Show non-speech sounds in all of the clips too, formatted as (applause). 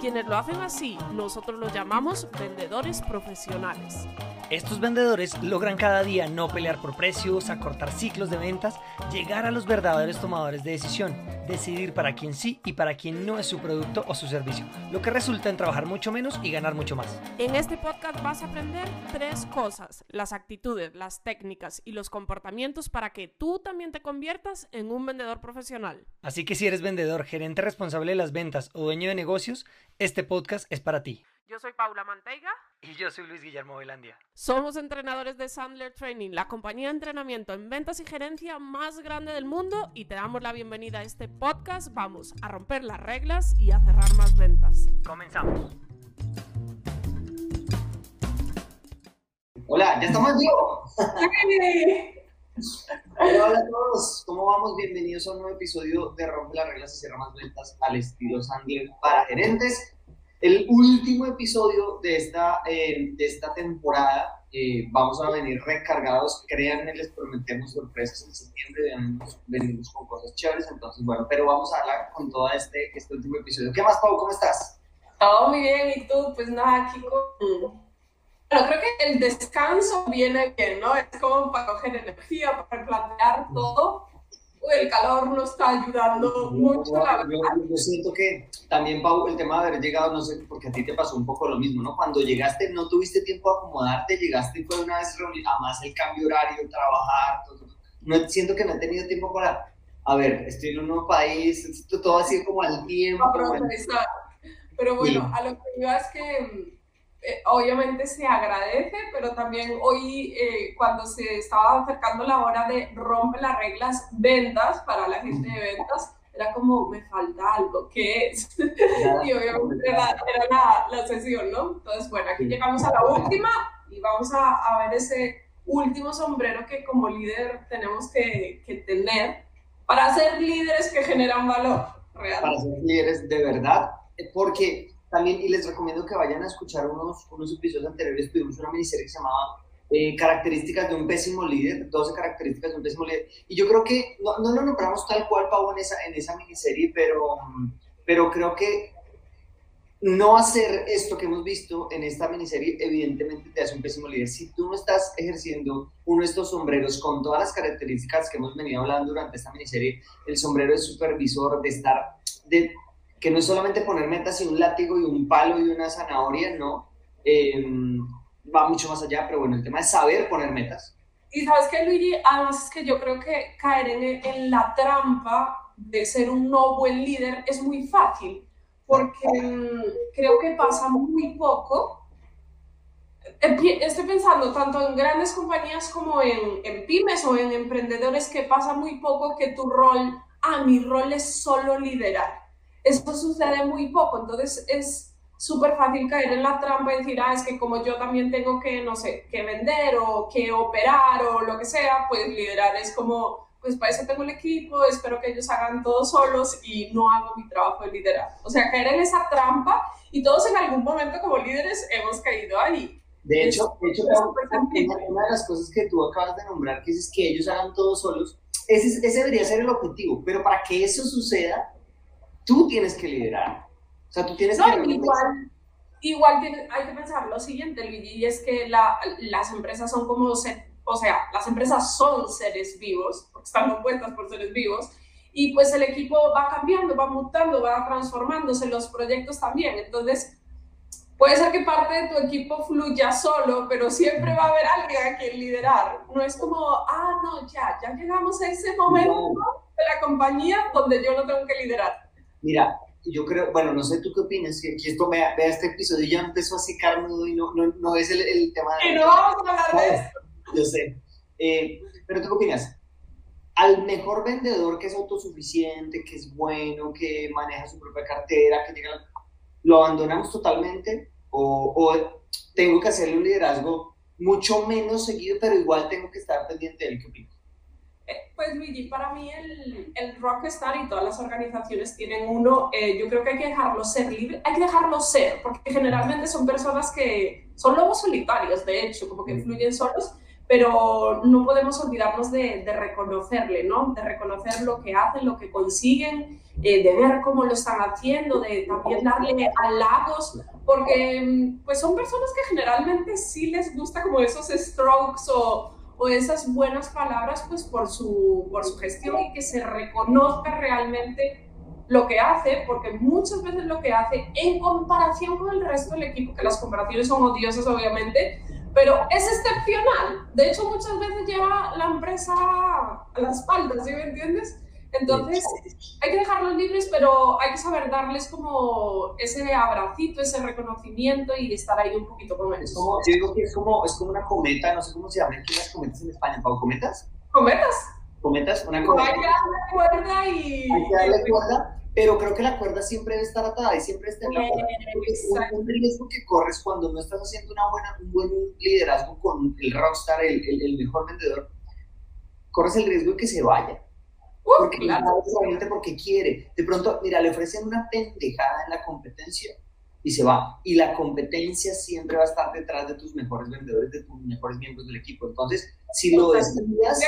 Quienes lo hacen así, nosotros los llamamos vendedores profesionales. Estos vendedores logran cada día no pelear por precios, acortar ciclos de ventas, llegar a los verdaderos tomadores de decisión, decidir para quién sí y para quién no es su producto o su servicio, lo que resulta en trabajar mucho menos y ganar mucho más. En este podcast vas a aprender tres cosas, las actitudes, las técnicas y los comportamientos para que tú también te conviertas en un vendedor profesional. Así que si eres vendedor, gerente responsable de las ventas o dueño de negocios, este podcast es para ti. Yo soy Paula Manteiga. Y yo soy Luis Guillermo Velandia. Somos entrenadores de Sandler Training, la compañía de entrenamiento en ventas y gerencia más grande del mundo y te damos la bienvenida a este podcast. Vamos a romper las reglas y a cerrar más ventas. Comenzamos. Hola, ¿ya estamos vivos? hola, hola a todos, ¿cómo vamos? Bienvenidos a un nuevo episodio de Rompe las reglas y cierra más ventas al estilo Sandler para gerentes el último episodio de esta, eh, de esta temporada. Eh, vamos a venir recargados, créanme, les prometemos sorpresas en septiembre, venimos, con cosas chéveres, entonces bueno, pero vamos a hablar con todo este, este último episodio. ¿Qué más, Pau? ¿Cómo estás? Todo muy bien, ¿y tú? Pues nada, aquí con... Bueno, creo que el descanso viene bien, ¿no? Es como para coger energía, para plantear todo el calor no está ayudando mucho, la verdad. Yo, siento que también, Pau, el tema de haber llegado, no sé, porque a ti te pasó un poco lo mismo, ¿no? Cuando llegaste no tuviste tiempo de acomodarte, llegaste y fue una vez reunir, además el cambio horario, trabajar, todo, No, siento que no he tenido tiempo para, a ver, estoy en un nuevo país, todo así como al tiempo. Pero bueno, a lo que iba es que eh, obviamente se agradece, pero también hoy y cuando se estaba acercando la hora de romper las reglas ventas para la gente de ventas, era como, me falta algo, ¿qué es? (laughs) y obviamente era, la, la, sesión, ¿no? Entonces, bueno, aquí llegamos a la última y vamos a, a ver ese último sombrero que como líder tenemos que, que, tener para ser líderes que generan valor real. Para ser líderes de verdad, porque también, y les recomiendo que vayan a escuchar unos, unos episodios anteriores, tuvimos una miniserie que se llamaba eh, Características de un pésimo líder, 12 características de un pésimo líder. Y yo creo que, no, no lo nombramos tal cual, Pau, en esa, en esa miniserie, pero, pero creo que no hacer esto que hemos visto en esta miniserie, evidentemente te hace un pésimo líder. Si tú no estás ejerciendo uno de estos sombreros con todas las características que hemos venido hablando durante esta miniserie, el sombrero de supervisor, de estar, de que no es solamente poner metas y un látigo y un palo y una zanahoria, no. Em, va mucho más allá, pero bueno, el tema es saber poner metas. Y sabes que, Luigi, además es que yo creo que caer en, en la trampa de ser un no buen líder es muy fácil, porque mm, creo que pasa muy poco. Estoy pensando tanto en grandes compañías como en, en pymes o en emprendedores que pasa muy poco que tu rol, ah, mi rol es solo liderar eso sucede muy poco, entonces es súper fácil caer en la trampa y decir, ah, es que como yo también tengo que, no sé, que vender o que operar o lo que sea, pues liderar es como, pues para eso tengo el equipo, espero que ellos hagan todo solos y no hago mi trabajo de liderar. O sea, caer en esa trampa y todos en algún momento como líderes hemos caído ahí. De hecho, de hecho una de las cosas que tú acabas de nombrar, que es que ellos hagan todo solos, ese, ese debería ser el objetivo, pero para que eso suceda, tú tienes que liderar. O sea, tú tienes no, que... Igual, igual hay que pensar lo siguiente, Luigi, y es que la, las empresas son como, o sea, las empresas son seres vivos, porque están compuestas por seres vivos, y pues el equipo va cambiando, va mutando, va transformándose, los proyectos también. Entonces, puede ser que parte de tu equipo fluya solo, pero siempre va a haber alguien a quien liderar. No es como, ah, no, ya, ya llegamos a ese momento de la compañía donde yo no tengo que liderar. Mira, yo creo, bueno, no sé tú qué opinas, que, esto vea, vea, este episodio ya empezó a secar nudo y no, no, no es el, el tema de... No vamos a hablar de esto. Yo sé. Eh, pero tú qué opinas? Al mejor vendedor que es autosuficiente, que es bueno, que maneja su propia cartera, que ¿lo abandonamos totalmente? ¿O, o tengo que hacerle un liderazgo mucho menos seguido, pero igual tengo que estar pendiente del que opino. Eh, pues Luigi, para mí el, el rockstar y todas las organizaciones tienen uno, eh, yo creo que hay que dejarlo ser libre, hay que dejarlo ser, porque generalmente son personas que son lobos solitarios, de hecho, como que fluyen solos, pero no podemos olvidarnos de, de reconocerle, ¿no? De reconocer lo que hacen, lo que consiguen, eh, de ver cómo lo están haciendo, de también darle halagos, porque mm, pues son personas que generalmente sí les gusta como esos strokes o o esas buenas palabras pues por su, por su gestión y que se reconozca realmente lo que hace, porque muchas veces lo que hace en comparación con el resto del equipo, que las comparaciones son odiosas obviamente, pero es excepcional. De hecho, muchas veces lleva la empresa a la espalda, ¿sí me entiendes? Entonces, hay que dejarlos libres, pero hay que saber darles como ese abracito, ese reconocimiento y estar ahí un poquito con ellos. Como, yo digo que es como, es como una cometa, no sé cómo se llaman aquí las cometas en España, ¿Pau? ¿Cometas? ¿Cometas? ¿Cometas? Una cometa. Hay que darle cuerda y... Hay que darle cuerda, pero creo que la cuerda siempre debe estar atada y siempre está en la cuerda. Un, un riesgo que corres cuando no estás haciendo una buena, un buen liderazgo con el rockstar, el, el, el mejor vendedor, corres el riesgo de que se vaya porque claro. porque quiere. De pronto, mira, le ofrecen una pendejada en la competencia y se va. Y la competencia siempre va a estar detrás de tus mejores vendedores, de tus mejores miembros del equipo. Entonces, si lo desvías,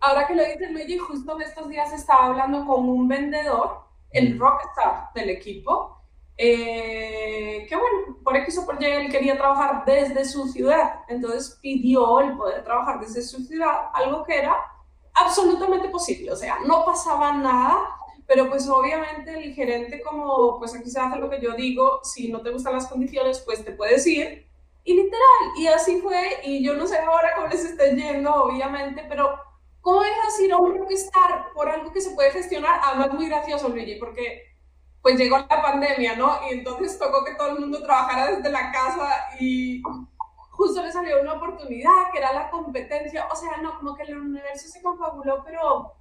Ahora que lo dices, Luigi, justo en estos días estaba hablando con un vendedor, el rockstar del equipo, eh, que bueno, por X o por Y él quería trabajar desde su ciudad, entonces pidió el poder trabajar desde su ciudad, algo que era absolutamente posible, o sea, no pasaba nada, pero pues obviamente el gerente como, pues aquí se hace lo que yo digo, si no te gustan las condiciones, pues te puedes ir, y literal, y así fue, y yo no sé ahora cómo les esté yendo, obviamente, pero ¿cómo dejas ir a un rockstar por algo que se puede gestionar? Además, muy gracioso, Luigi, porque pues llegó la pandemia, ¿no? Y entonces tocó que todo el mundo trabajara desde la casa y justo le salió una oportunidad que era la competencia, o sea, no, como que el universo se confabuló, pero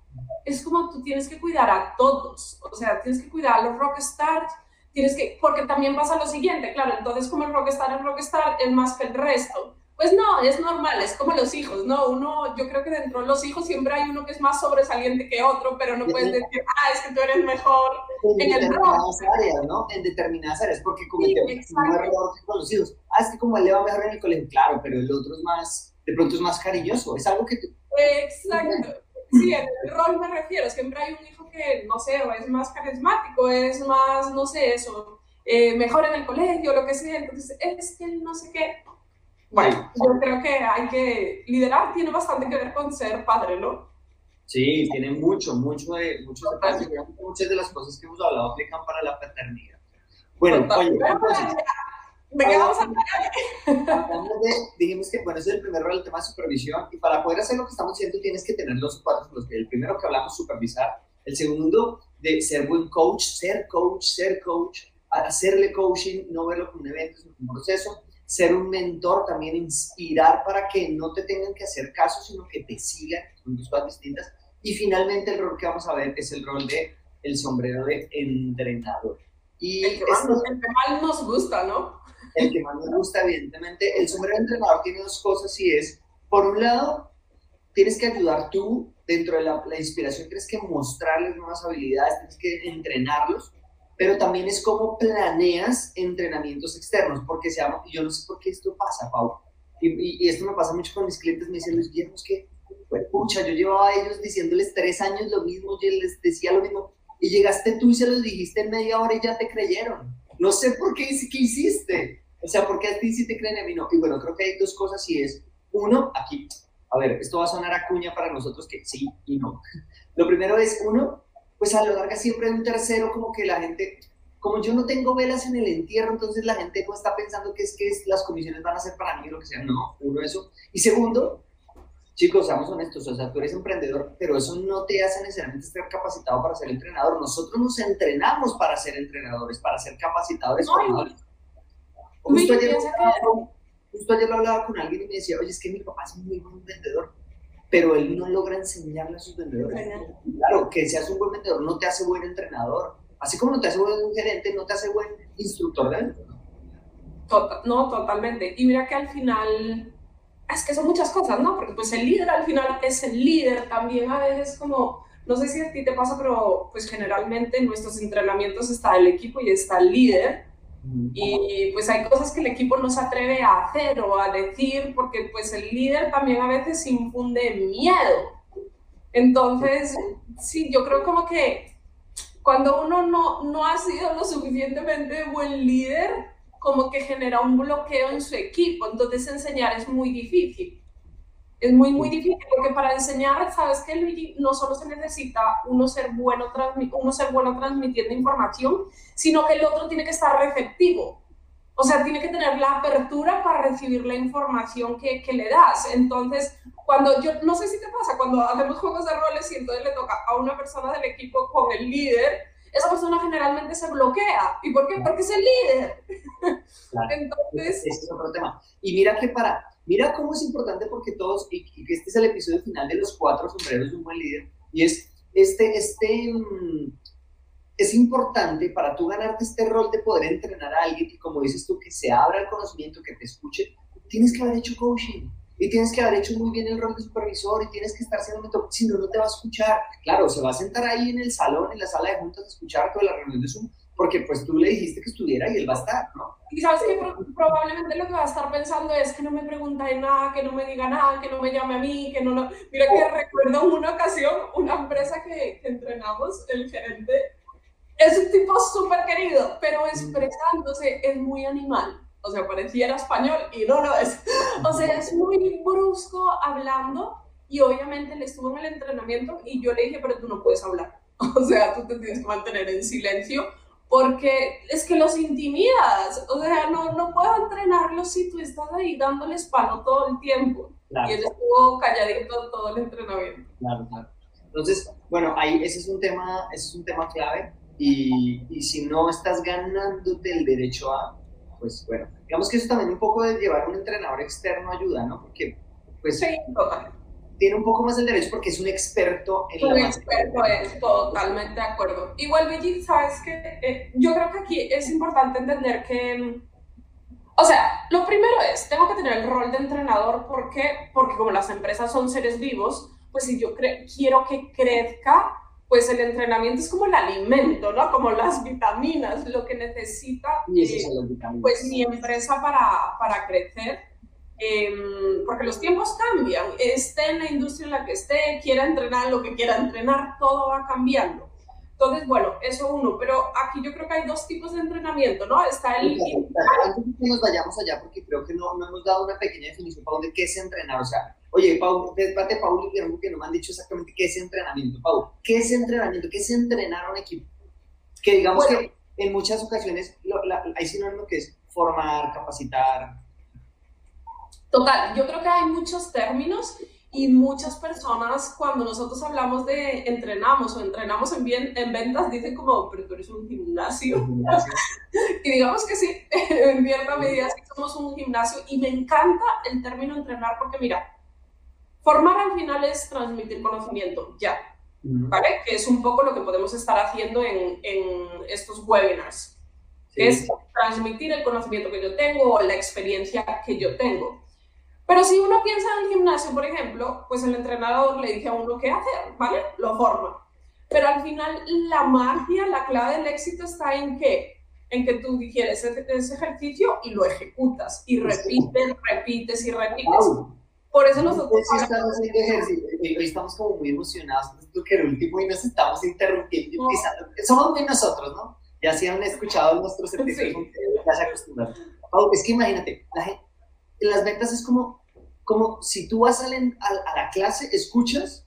es como tú tienes que cuidar a todos, o sea, tienes que cuidar a los rockstars, tienes que, porque también pasa lo siguiente, claro, entonces como el rockstar es rockstar, es más que el resto. Pues no, es normal, es como los hijos, ¿no? Uno, yo creo que dentro de los hijos siempre hay uno que es más sobresaliente que otro, pero no puedes decir, ah, es que tú eres mejor en, en determinadas áreas, ¿no? En determinadas áreas, porque cometemos sí, un error con los hijos. Ah, es que como él le va mejor en el colegio, claro, pero el otro es más, de pronto es más cariñoso, es algo que... Exacto. Sí, en el rol me refiero, siempre hay un hijo que, no sé, es más carismático, es más, no sé, eso, eh, mejor en el colegio, lo que sea, entonces es que no sé qué bueno, yo creo que hay que liderar, tiene bastante que ver con ser padre, ¿no? Sí, tiene mucho, mucho de, mucho de Muchas de las cosas que hemos hablado aplican para la paternidad. Bueno, oye, entonces, ¿de qué vamos a dijimos que, bueno, ese es el primer rol, el tema de supervisión, y para poder hacer lo que estamos haciendo tienes que tener los cuatro, los que el primero que hablamos, supervisar, el segundo, de ser buen coach, ser coach, ser coach, hacerle coaching, no verlo como un evento, sino como un proceso, ser un mentor, también inspirar para que no te tengan que hacer caso, sino que te sigan, son dos cosas distintas. Y finalmente el rol que vamos a ver es el rol de el sombrero de entrenador. Y el que, más, el que más nos gusta, ¿no? El que más nos gusta, evidentemente. El sombrero de entrenador tiene dos cosas y es, por un lado, tienes que ayudar tú dentro de la, la inspiración, tienes que mostrarles nuevas habilidades, tienes que entrenarlos pero también es cómo planeas entrenamientos externos, porque se llama, yo no sé por qué esto pasa, Pau, y, y, esto me pasa mucho con mis clientes, me dicen, Luis Guillermo, es que, pues, pucha, yo llevaba a ellos diciéndoles tres años lo mismo, yo les decía lo mismo, y llegaste tú y se los dijiste en media hora y ya te creyeron. No sé por qué, qué hiciste, o sea, ¿por qué a ti sí te creen a mí no? Y bueno, creo que hay dos cosas y es, uno, aquí, a ver, esto va a sonar a cuña para nosotros que sí y no. Lo primero es, uno, pues a lo largo siempre hay un tercero como que la gente, como yo no tengo velas en el entierro, entonces la gente no está pensando que es que las comisiones van a ser para mí o lo que sea, no, uno eso. Y segundo, chicos, seamos honestos, o sea, tú eres emprendedor, pero eso no te hace necesariamente estar capacitado para ser entrenador. Nosotros nos entrenamos para ser entrenadores, para ser capacitadores. No, justo, ayer, justo ayer lo hablaba con alguien y me decía, oye, es que mi papá es muy buen vendedor pero él no logra enseñarle a sus vendedores. Claro, que seas un buen vendedor no te hace buen entrenador. Así como no te hace buen gerente, no te hace buen instructor de ventas. Tota-, no, totalmente. Y mira que al final, es que son muchas cosas, ¿no? Porque pues el líder al final es el líder, también a veces como, no sé si a ti te pasa, pero pues generalmente en nuestros entrenamientos está el equipo y está el líder. Y pues hay cosas que el equipo no se atreve a hacer o a decir porque pues el líder también a veces infunde miedo. Entonces, sí, yo creo como que cuando uno no, no ha sido lo suficientemente buen líder, como que genera un bloqueo en su equipo, entonces enseñar es muy difícil. Es muy, muy difícil porque para enseñar, sabes que Luigi, no solo se necesita uno ser, bueno uno ser bueno transmitiendo información, sino que el otro tiene que estar receptivo. O sea, tiene que tener la apertura para recibir la información que, que le das. Entonces, cuando yo, no sé si te pasa, cuando hacemos juegos de roles y entonces le toca a una persona del equipo con el líder, esa persona generalmente se bloquea. ¿Y por qué? Porque es el líder. (laughs) Entonces... Ese es otro tema. Y mira que para, mira cómo es importante porque todos, y, que este es el episodio final de los cuatro sombreros de un buen líder, y es este, este, mm, es importante para tú ganarte este rol de poder entrenar a alguien y como dices tú, que se abra el conocimiento, que te escuche, tienes que haber hecho coaching y tienes que haber hecho muy bien el rol de supervisor y tienes que estar siendo mentor, si no, no te va a escuchar. Claro, se va a sentar ahí en el salón, en la sala de juntas, a escuchar toda la reunión de Zoom, porque pues tú le dijiste que estuviera y él va a estar, ¿no? Y sabes que probablemente lo que va a estar pensando es que no me pregunta de nada, que no me diga nada, que no me llame a mí, que no... no. Mira que recuerdo una ocasión, una empresa que, que entrenamos, el gerente, es un tipo súper querido, pero expresándose es muy animal o sea, pareciera español y no lo es. O sea, es muy brusco hablando y obviamente le estuvo en el entrenamiento y yo le dije, pero tú no puedes hablar. O sea, tú te tienes que mantener en silencio porque es que los intimidas. O sea, no, no puedo entrenarlos si tú estás ahí dándoles palo todo el tiempo. Y él estuvo calladito todo el entrenamiento. Claro, claro. Entonces, bueno, ahí ese es un tema, ese es un tema clave y, y si no estás ganándote el derecho a, pues bueno, digamos que eso también un poco de llevar un entrenador externo ayuda, ¿no? Porque, pues, sí, tiene un poco más el derecho porque es un experto en un experto es totalmente de acuerdo. Igual, Billy, sabes que eh, yo creo que aquí es importante entender que, o sea, lo primero es, tengo que tener el rol de entrenador, ¿por qué? Porque como las empresas son seres vivos, pues si yo quiero que crezca, pues el entrenamiento es como el alimento, ¿no? Como las vitaminas, lo que necesita eh, pues mi empresa para, para crecer. Em, porque los tiempos cambian, esté en la industria en la que esté, quiera entrenar lo que quiera entrenar, todo va cambiando. Entonces, bueno, eso uno, pero aquí yo creo que hay dos tipos de entrenamiento, ¿no? Está el... Antes de que nos vayamos allá, porque creo que no, no hemos dado una pequeña definición para dónde qué es entrenar, o sea, Oye, Paul, despate Paul y que no me han dicho exactamente qué es entrenamiento. Paul, ¿qué es entrenamiento? ¿Qué es entrenar a un equipo? Que digamos que en muchas ocasiones hay sinónimo que es formar, capacitar. Total, yo creo que hay muchos términos y muchas personas cuando nosotros hablamos de entrenamos o entrenamos en, bien, en ventas dicen como, pero tú eres un gimnasio. (laughs) y digamos que sí, (laughs) en cierta medida sí somos un gimnasio y me encanta el término entrenar porque mira, Formar al final es transmitir conocimiento, ya, ¿vale? Que es un poco lo que podemos estar haciendo en, en estos webinars, es transmitir el conocimiento que yo tengo o la experiencia que yo tengo. Pero si uno piensa en el gimnasio, por ejemplo, pues el entrenador le dice a uno qué hacer, ¿vale? Lo forma. Pero al final la magia, la clave del éxito está en qué? En que tú digieres ese, ejercicio y lo ejecutas y repites, repites y repites. Por eso nosotros... Sí, estamos haciendo ejercicio. Hoy estamos como muy emocionados porque el último y nos estamos interrumpiendo Somos muy nosotros, ¿no? Ya si han escuchado nuestros episodios, ya se acostumbran. es que imagínate, la gente, en las ventas es como, como si tú vas a la, a la clase, escuchas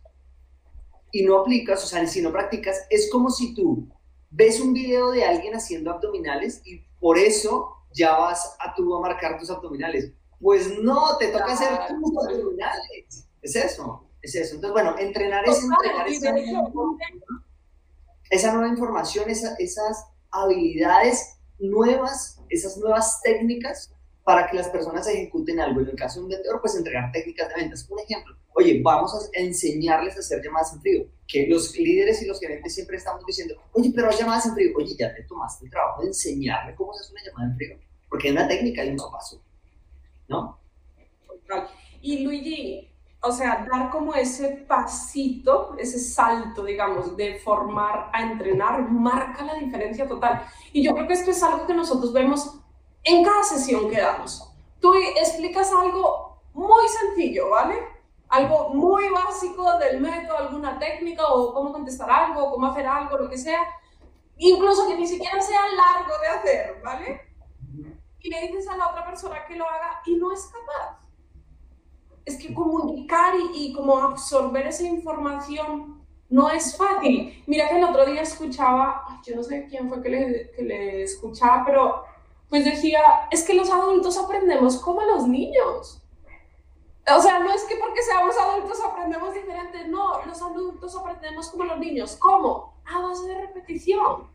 y no aplicas, o sea, si no practicas, es como si tú ves un video de alguien haciendo abdominales y por eso ya vas a tú a marcar tus abdominales pues no, te toca hacer tus abdominales. Es eso, es eso. Entonces, bueno, entrenar es entrenar esa, esa nueva información, esas habilidades nuevas, esas nuevas técnicas para que las personas ejecuten algo. En el caso de un vendedor, pues entregar técnicas de ventas. Un ejemplo, oye, vamos a enseñarles a hacer llamadas en frío. Que los líderes y los gerentes siempre estamos diciendo, oye, pero llamadas en frío. Oye, ya te tomaste el trabajo de enseñarle cómo se hace una llamada en frío porque hay una técnica y un paso, ¿no? Y Luigi, o sea, dar como ese pasito, ese salto, digamos, de formar a entrenar, marca la diferencia total. Y yo creo que esto es algo que nosotros vemos en cada sesión que damos. Tú explicas algo muy sencillo, ¿vale? Algo muy básico del método, alguna técnica o cómo contestar algo, cómo hacer algo, lo que sea. Incluso que ni siquiera sea largo de hacer, ¿vale? Y le dices a la otra persona que lo haga y no es capaz es que comunicar y, como absorber esa información no es fácil. Mira que el otro día escuchaba, yo no sé quién fue que le, que le escuchaba, pero pues decía, es que los adultos aprendemos como los niños. O sea, no es que porque seamos adultos aprendemos diferente, no, los adultos aprendemos como los niños. ¿Cómo? A base de repetición.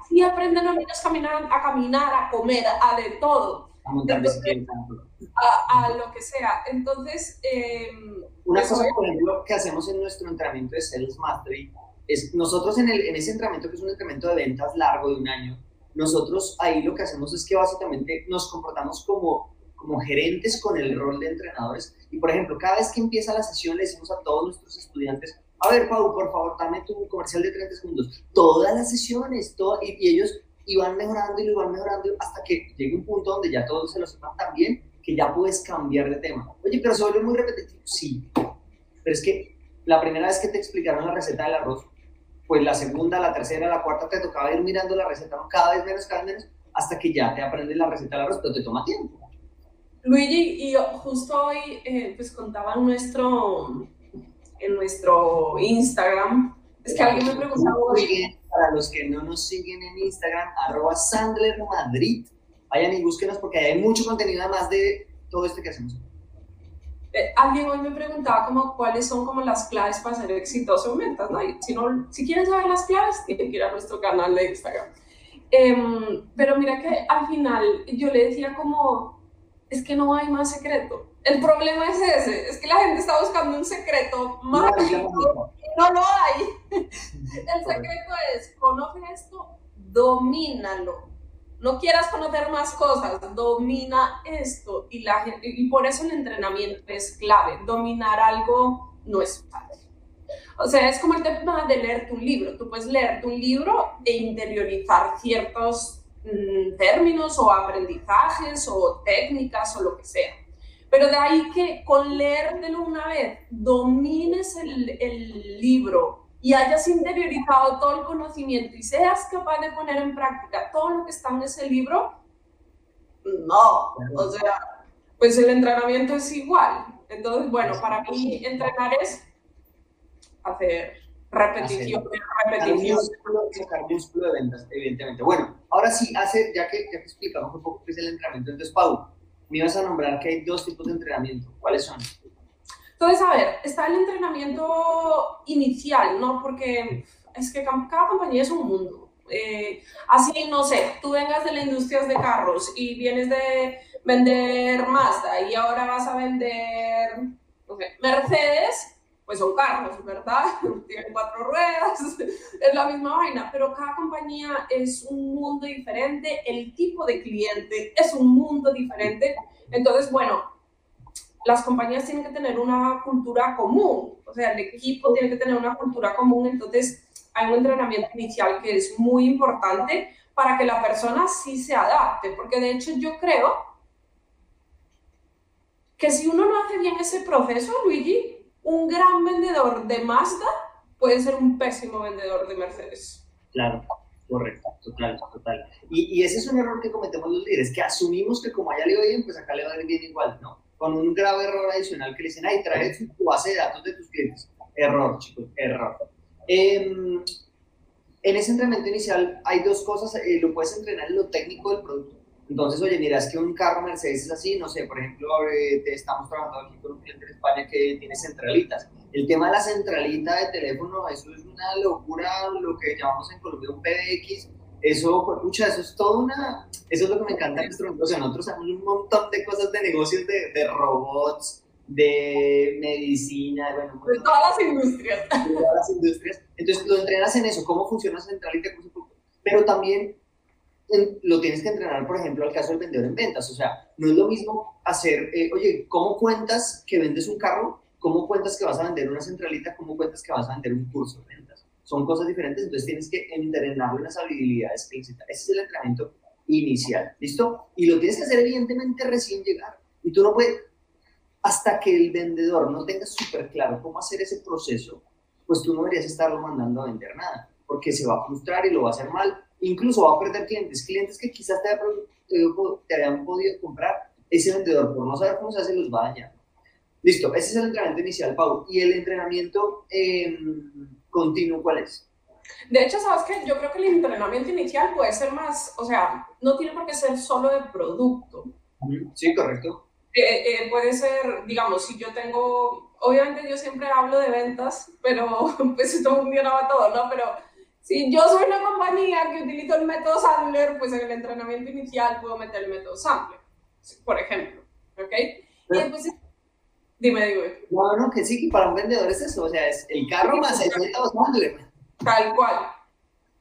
Así aprenden los niños a caminar, a caminar, a comer, a de todo. A montar bicicleta a, lo que sea. Entonces, em, una cosa, por ejemplo, que hacemos en nuestro entrenamiento de Sales Mastery es nosotros en, el, en ese entrenamiento, que es un entrenamiento de ventas largo de un año, nosotros ahí lo que hacemos es que básicamente nos comportamos como, como gerentes con el rol de entrenadores. Y por ejemplo, cada vez que empieza la sesión le decimos a todos nuestros estudiantes, a ver, Pau, por favor, dame tu comercial de 30 segundos. Todas las sesiones, todo, y, y ellos iban mejorando y lo iban mejorando hasta que llegue un punto donde ya todos se lo sepan tan bien que ya puedes cambiar de tema. Oye, pero se vuelve muy repetitivo. Sí, pero es que la primera vez que te explicaron la receta del arroz, pues la segunda, la tercera, la cuarta te tocaba ir mirando la receta cada vez menos, cada vez menos, hasta que ya te aprendes la receta del arroz, pero te toma tiempo. Luigi, y justo hoy eh, pues contaba en nuestro, en nuestro Instagram, es que alguien me preguntaba... Para los que no nos siguen en Instagram, arroba Sandler Madrid, vayan y búsquenos porque hay mucho contenido además de todo esto que hacemos. Eh, alguien hoy me preguntaba como cuáles son como las claves para ser exitoso en ventas, ¿no? si, no, si quieren saber las claves, tienen que ir a nuestro canal de Instagram. Em, pero mira que al final yo le decía como, es que no hay más secreto. El problema es ese, es que la gente está buscando un secreto mágico y no lo hay. El secreto es, conoce esto, domínalo no quieras conocer más cosas, domina esto. Y, por eso el entrenamiento es clave. Dominar algo no es fácil. O sea, es como el tema de leerte un libro. Tú puedes leerte un libro e interiorizar ciertos mm, términos o aprendizajes o técnicas o lo que sea. Pero de ahí que con leértelo una vez domines el libro y hayas interiorizado todo el conocimiento y seas capaz de poner en práctica todo lo que está en ese libro, no, o sea, pues el entrenamiento es igual. Entonces, bueno, para mí entrenar es hacer repetición, repetición. Sacar músculo de ventas, evidentemente. Bueno, ahora sí, hace, ya que, ya que explicamos un poco qué es el entrenamiento, entonces, Pau, me ibas a nombrar que hay dos tipos de entrenamiento. ¿Cuáles son? Entonces, a ver, está el entrenamiento inicial, ¿no? Porque es que cada compañía es un mundo. Eh, así, no sé, tú vengas de la industria de carros y vienes de vender Mazda y ahora vas a vender, Mercedes, pues son carros, ¿verdad? (laughs) Tienen cuatro ruedas, (laughs) es la misma vaina, pero cada compañía es un mundo diferente, el tipo de cliente es un mundo diferente. Entonces, bueno, las compañías tienen que tener una cultura común, o sea, el equipo tiene que tener una cultura común, entonces hay un entrenamiento inicial que es muy importante para que la persona sí se adapte, porque de hecho yo creo que si uno no hace bien ese proceso, Luigi, un gran vendedor de Mazda puede ser un pésimo vendedor de Mercedes. Claro, correcto, total, total. Y, y ese es un error que cometemos los líderes, que asumimos que como allá le va bien, pues acá le va a ir bien igual, ¿no? Con un grave error adicional que le dicen, ay, trae tu base de datos de tus clientes. Error, chicos, error. Em, en ese entrenamiento inicial hay dos cosas, eh, lo puedes entrenar en lo técnico del producto. Entonces, oye, mira, es que un carro Mercedes es así, no sé, por ejemplo, eh, estamos trabajando aquí con un cliente en España que tiene centralitas. El tema de la centralita de teléfono, eso es una locura, lo que llamamos en Colombia un PBX, eso, eso es todo una, eso es lo que me encanta de nuestro, o sea, nosotros hacemos un montón de cosas de negocios, de, de robots, de medicina, bueno, de todas las industrias. De todas las industrias. Entonces lo entrenas en eso, cómo funciona Central y Pero también lo tienes que entrenar, por ejemplo, al caso del vendedor en ventas. O sea, no es lo mismo hacer, eh, oye, ¿cómo cuentas que vendes un carro? ¿Cómo cuentas que vas a vender una centralita? ¿Cómo cuentas que vas a vender un curso? Son cosas diferentes, entonces tienes que entrenarlo en las habilidades que Ese es el entrenamiento inicial, ¿listo? Y lo tienes que hacer evidentemente recién llegar. Y tú no puedes, hasta que el vendedor no tenga súper claro cómo hacer ese proceso, pues tú no deberías estarlo mandando a vender nada, porque se va a frustrar y lo va a hacer mal incluso va a perder clientes, clientes que quizás te, te habían podido comprar, ese vendedor por no saber cómo se hace los va a dañar. Listo, ese es el entrenamiento inicial, Pau. ¿Y el entrenamiento em, continuo cuál es? De hecho, ¿sabes qué? Yo creo que el entrenamiento inicial puede ser más, o sea, no tiene por qué ser solo de producto. Sí, correcto. Eh, eh, puede ser, digamos, si yo tengo, obviamente yo siempre hablo de ventas, pero (laughs) pues esto funcionaba todo, ¿no? Pero si yo soy una compañía que utilizo el método Sandler, pues en el entrenamiento inicial puedo meter el método Sandler, por ejemplo. ¿Ok? Y después, dime, dime. Bueno, que sí, que para un vendedor es eso, o sea, es el carro más el método Sandler. Tal cual.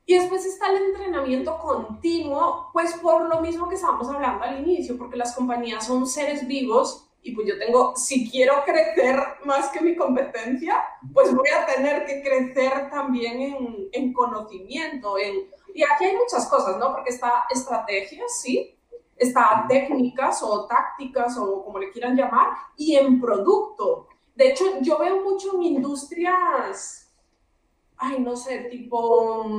Y después está el entrenamiento continuo, pues por lo mismo que estábamos hablando al inicio, porque las compañías son seres vivos y pues yo tengo, si quiero crecer más que mi competencia, pues voy a tener que crecer también en, en conocimiento. En, y aquí hay muchas cosas, ¿no? Porque está estrategia, sí, está técnicas o tácticas o como le quieran llamar, y en producto. De hecho, yo veo mucho en industrias, ay, no sé, tipo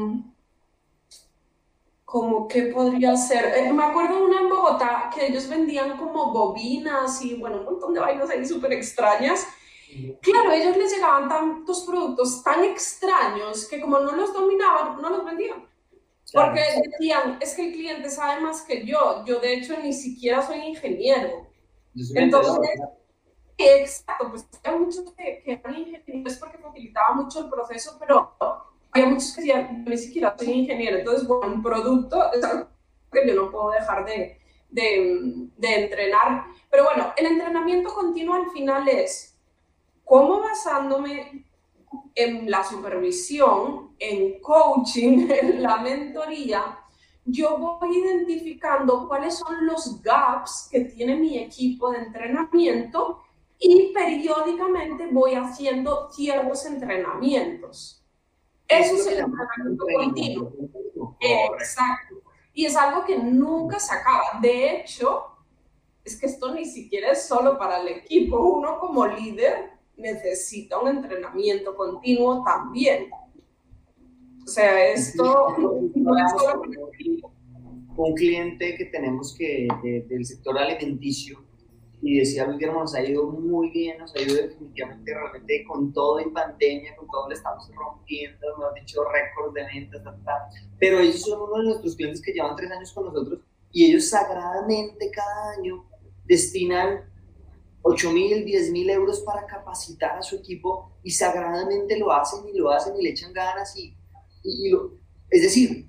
como que podría ser. Eh, me acuerdo una en Bogotá que ellos vendían como bobinas y bueno, un montón de vainas ahí súper extrañas. Claro, ellos les llegaban tantos productos tan extraños que como no los dominaban, no los vendían. Porque decían, es que el cliente sabe más que yo. Yo de hecho ni siquiera soy ingeniero. Entonces, exacto, pues hay muchos que, que eran ingenieros porque facilitaba mucho el proceso, pero hay muchos que decían, ni siquiera soy ingeniero, entonces, bueno, un producto es algo que yo no puedo dejar de, de, de entrenar. Pero bueno, el entrenamiento continuo al final es cómo basándome en la supervisión, en coaching, (laughs) en la mentoría, yo voy identificando cuáles son los gaps que tiene mi equipo de entrenamiento y periódicamente voy haciendo ciertos entrenamientos. Eso es el entrenamiento continuo. Exacto. Y es algo que nunca se acaba. De hecho, es que esto ni siquiera es solo para el equipo. Uno como líder necesita un entrenamiento continuo también. O sea, esto no es solo. Un cliente que tenemos que del sector alimenticio y decía Guillermo, nos ha ido muy bien, nos ha ido definitivamente realmente con todo en pandemia, con todo le estamos rompiendo, nos han dicho récords de ventas, pero ellos son uno de nuestros clientes que llevan tres años con nosotros y ellos sagradamente cada año destinan 8 mil, 10 mil euros para capacitar a su equipo y sagradamente lo hacen y lo hacen y le echan ganas y, y, lo, es decir,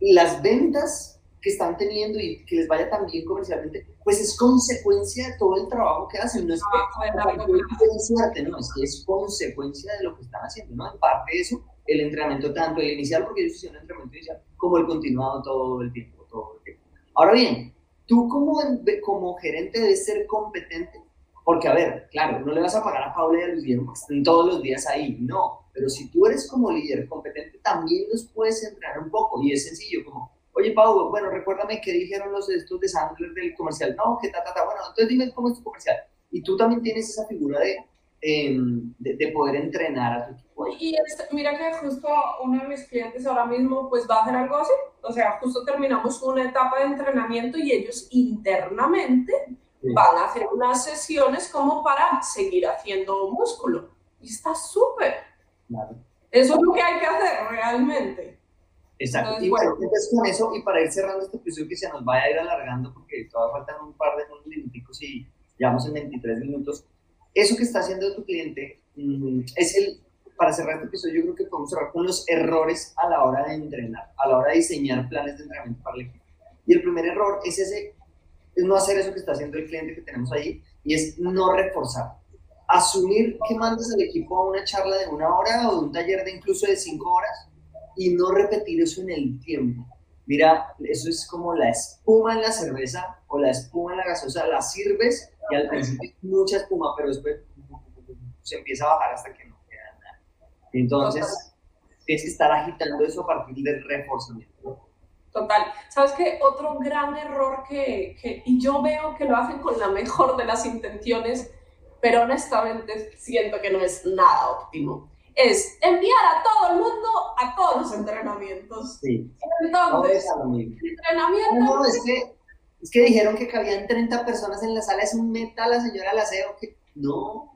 las ventas que están teniendo y que les vaya tan bien comercialmente, pues es consecuencia de todo el trabajo que hacen, no es que suerte, no, es que es consecuencia de lo que están haciendo, ¿no? En parte de eso, el entrenamiento tanto el inicial, porque ellos hicieron el entrenamiento inicial, como el continuado todo el tiempo, todo el tiempo. Ahora bien, tú como, como gerente debes ser competente, porque a ver, claro, no le vas a pagar a Paula y a Luis Guillermo todos los días ahí, no, pero si tú eres como líder competente, también los puedes entrenar un poco, y es sencillo, como Oye, Pau, bueno, recuérdame qué dijeron los estos de Sandler del comercial. No, que ta, ta, ta. Bueno, entonces dime cómo es tu comercial. Y tú también tienes esa figura de, em, de, poder entrenar a tu equipo. Y mira que justo uno de mis clientes ahora mismo pues va a hacer algo así. O sea, justo terminamos una etapa de entrenamiento y ellos internamente van a hacer unas sesiones como para seguir haciendo músculo. Y está súper. Claro. Eso es lo que hay que hacer realmente. Exacto. y bueno, entonces con eso, y para ir cerrando este episodio que se nos vaya a ir alargando, porque todavía faltan un par de minutos y llevamos en 23 minutos, eso que está haciendo tu cliente mm, es el, para cerrar este episodio, yo creo que podemos cerrar con los errores a la hora de entrenar, a la hora de diseñar planes de entrenamiento para el equipo. Y el primer error es ese, es no hacer eso que está haciendo el cliente que tenemos ahí, y es no reforzar. Asumir que mandas al equipo a una charla de una hora o de un taller de incluso de cinco horas y no repetir eso en el tiempo. Mira, eso es como la espuma en la cerveza o la espuma en la gaseosa, la sirves y al principio mucha espuma, pero después se empieza a bajar hasta que no queda nada. Entonces, tienes que estar agitando eso a partir del reforzamiento. Total. ¿Sabes qué? Otro gran error que, que, y yo veo que lo hacen con la mejor de las intenciones, pero honestamente siento que no es nada óptimo, es enviar a todo el mundo a todos los entrenamientos. Sí. Entonces, entrenamiento... No, es que, es que dijeron que cabían 30 personas en la sala, es un meta la señora Laceo, que no,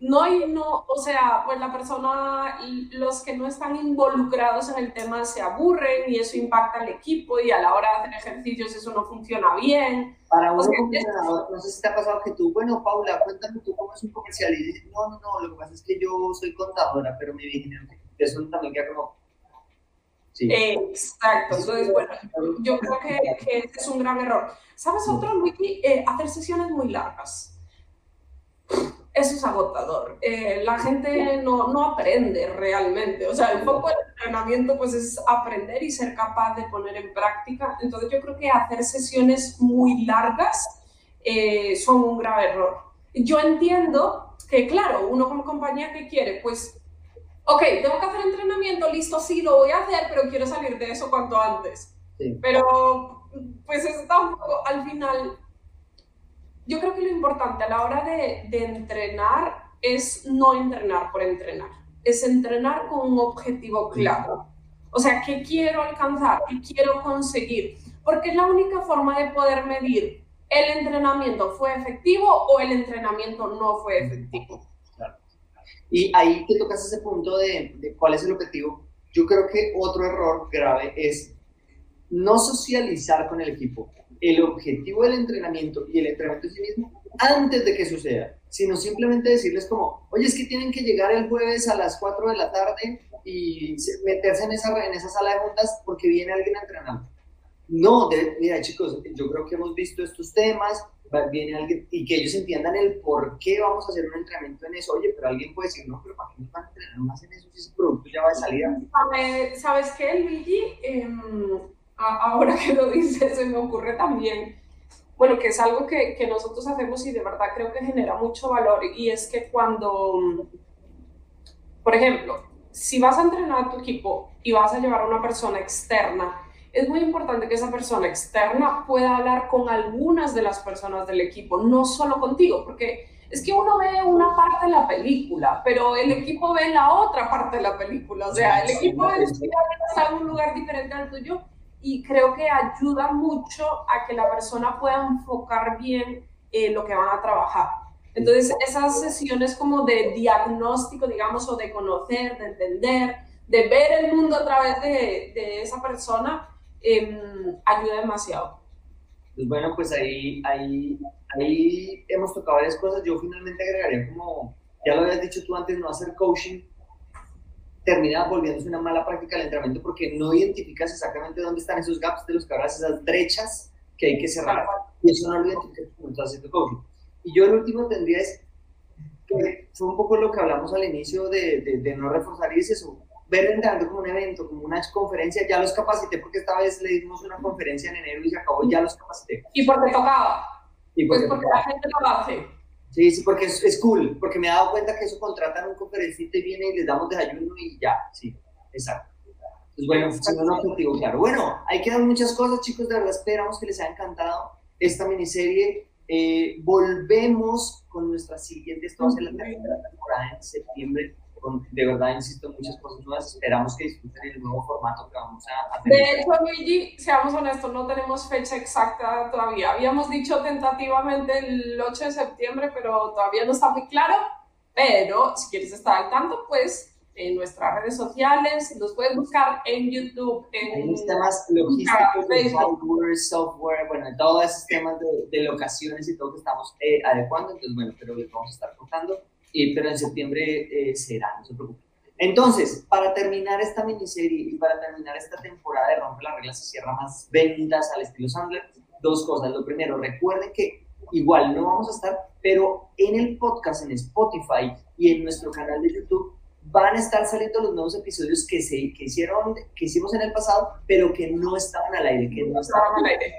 no hay, no, o sea, pues la persona, los que no están involucrados en el tema se aburren y eso impacta al equipo y a la hora de hacer ejercicios eso no funciona bien. Para un entrenador, no sé si te ha pasado que tú, bueno, Paula, cuéntame tú cómo es un comercial y dices, no, no, no, lo que pasa es que yo soy contadora, pero mi vigilante, eso también queda como... Sí. Exacto, entonces, bueno, yo creo que, que es un gran error. ¿Sabes otro, Luigi? Eh, hacer sesiones muy largas eso es agotador. Eh, la gente no, no, aprende realmente. O sea, el foco del entrenamiento pues es aprender y ser capaz de poner en práctica. Entonces yo creo que hacer sesiones muy largas eh, son un grave error. Yo entiendo que, claro, uno como compañía que quiere, pues, ok, tengo que hacer entrenamiento, listo, sí, lo voy a hacer, pero quiero salir de eso cuanto antes. Pero, pues, eso tampoco, al final, yo creo que lo importante a la hora de, entrenar es no entrenar por entrenar, es entrenar con un objetivo claro. O sea, ¿qué quiero alcanzar? ¿Qué quiero conseguir? Porque es la única forma de poder medir el entrenamiento fue efectivo o el entrenamiento no fue efectivo. Y ahí te tocas ese punto de, de cuál es el objetivo. Yo creo que otro error grave es no socializar con el equipo el objetivo del entrenamiento y el entrenamiento en sí mismo antes de que suceda, sino simplemente decirles como, oye, es que tienen que llegar el jueves a las 4 de la tarde y meterse en esa, en esa sala de juntas porque viene alguien a entrenar. No, mira chicos, yo creo que hemos visto estos temas, viene alguien y que ellos entiendan el por qué vamos a hacer un entrenamiento en eso. Oye, pero alguien puede decir, no, pero ¿para qué nos van a entrenar más en eso si ese producto ya va de salida? ¿Sabes qué, Luigi? Eh, ahora que lo dices, se me ocurre también, bueno, que es algo que, que, nosotros hacemos y de verdad creo que genera mucho valor y es que cuando, por ejemplo, si vas a entrenar a tu equipo y vas a llevar a una persona externa, es muy importante que esa persona externa pueda hablar con algunas de las personas del equipo, no solo contigo, porque es que uno ve una parte de la película, pero el equipo ve la otra parte de la película, o sea, el equipo está en un lugar diferente al tuyo y creo que ayuda mucho a que la persona pueda enfocar bien eh, lo que van a trabajar. Entonces, esas sesiones como de diagnóstico, digamos, o de conocer, de entender, de ver el mundo a través de, de esa persona, eh, ayuda demasiado. Pues bueno, pues ahí, ahí, ahí hemos tocado varias cosas. Yo finalmente agregaría como, ya lo habías dicho tú antes, no hacer coaching, termina volviéndose una mala práctica el entrenamiento porque no identificas exactamente dónde están esos gaps de los que hablas, esas brechas que hay que cerrar. Y eso no lo identificas cuando estás haciendo coaching. Y yo el último tendría es que fue un poco lo que hablamos al inicio de, de, no reforzar y es eso, ver entrenamiento como un evento, como una conferencia, ya los capacité porque esta vez le dimos una conferencia en enero y se acabó, ya los capacité. Y porque tocaba. Y pues porque la gente lo hace. Sí, sí, porque es, es, cool, porque me he dado cuenta que eso contratan un conferencista y viene y les damos desayuno y ya, sí, exacto. Pues bueno, siendo un objetivo claro. Bueno, hay que dar muchas cosas, chicos, de verdad esperamos que les haya encantado esta miniserie. Eh, volvemos con nuestra siguiente, esto va a ser la tercera temporada en septiembre de verdad, insisto, muchas cosas nuevas. Esperamos que disfruten el nuevo formato que vamos a, tener. De hecho, Luigi, seamos honestos, no tenemos fecha exacta todavía. Habíamos dicho tentativamente el 8 de septiembre, pero todavía no está muy claro. Pero si quieres estar al tanto, pues en nuestras redes sociales, nos puedes buscar en YouTube, en Hay temas logísticos, hardware, software, bueno, todos esos temas de, de, locaciones y todo que estamos eh, adecuando, entonces bueno, pero les vamos a estar contando pero en septiembre eh, será, no se preocupen. Entonces, para terminar esta miniserie y para terminar esta temporada de Rompe las Reglas y Cierra Más Ventas al estilo Sandler, dos cosas. Lo primero, recuerden que igual no vamos a estar, pero en el podcast, en Spotify y en nuestro canal de YouTube van a estar saliendo los nuevos episodios que, se, que, hicieron, que hicimos en el pasado, pero que no estaban al aire, que no estaban al aire.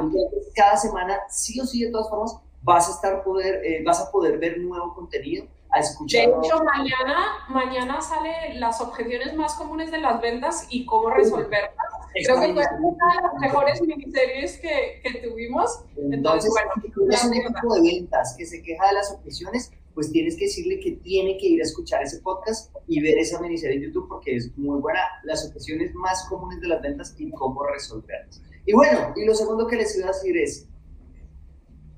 Entonces, cada semana, sí o sí, de todas formas, vas a, estar poder, eh, vas a poder ver nuevo contenido, a escuchar. De hecho, mañana, mañana sale las objeciones más comunes de las ventas y cómo resolverlas. Creo que fue una de las mejores miniseries que, que tuvimos. Entonces, bueno, si tú eres un equipo de ventas que se queja de las objeciones, pues tienes que decirle que tiene que ir a escuchar ese podcast y ver esa miniserie en YouTube porque es muy buena, las objeciones más comunes de las ventas y cómo resolverlas. Y bueno, y lo segundo que les iba a decir es,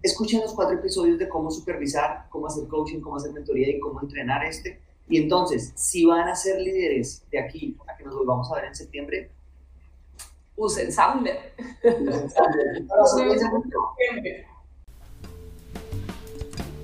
escuchen los cuatro episodios de cómo supervisar, cómo hacer coaching, cómo hacer mentoría y cómo entrenar este. Y entonces, si van a ser líderes de aquí a que nos volvamos a ver en septiembre, usen Sandler. Usen Sandler. (laughs)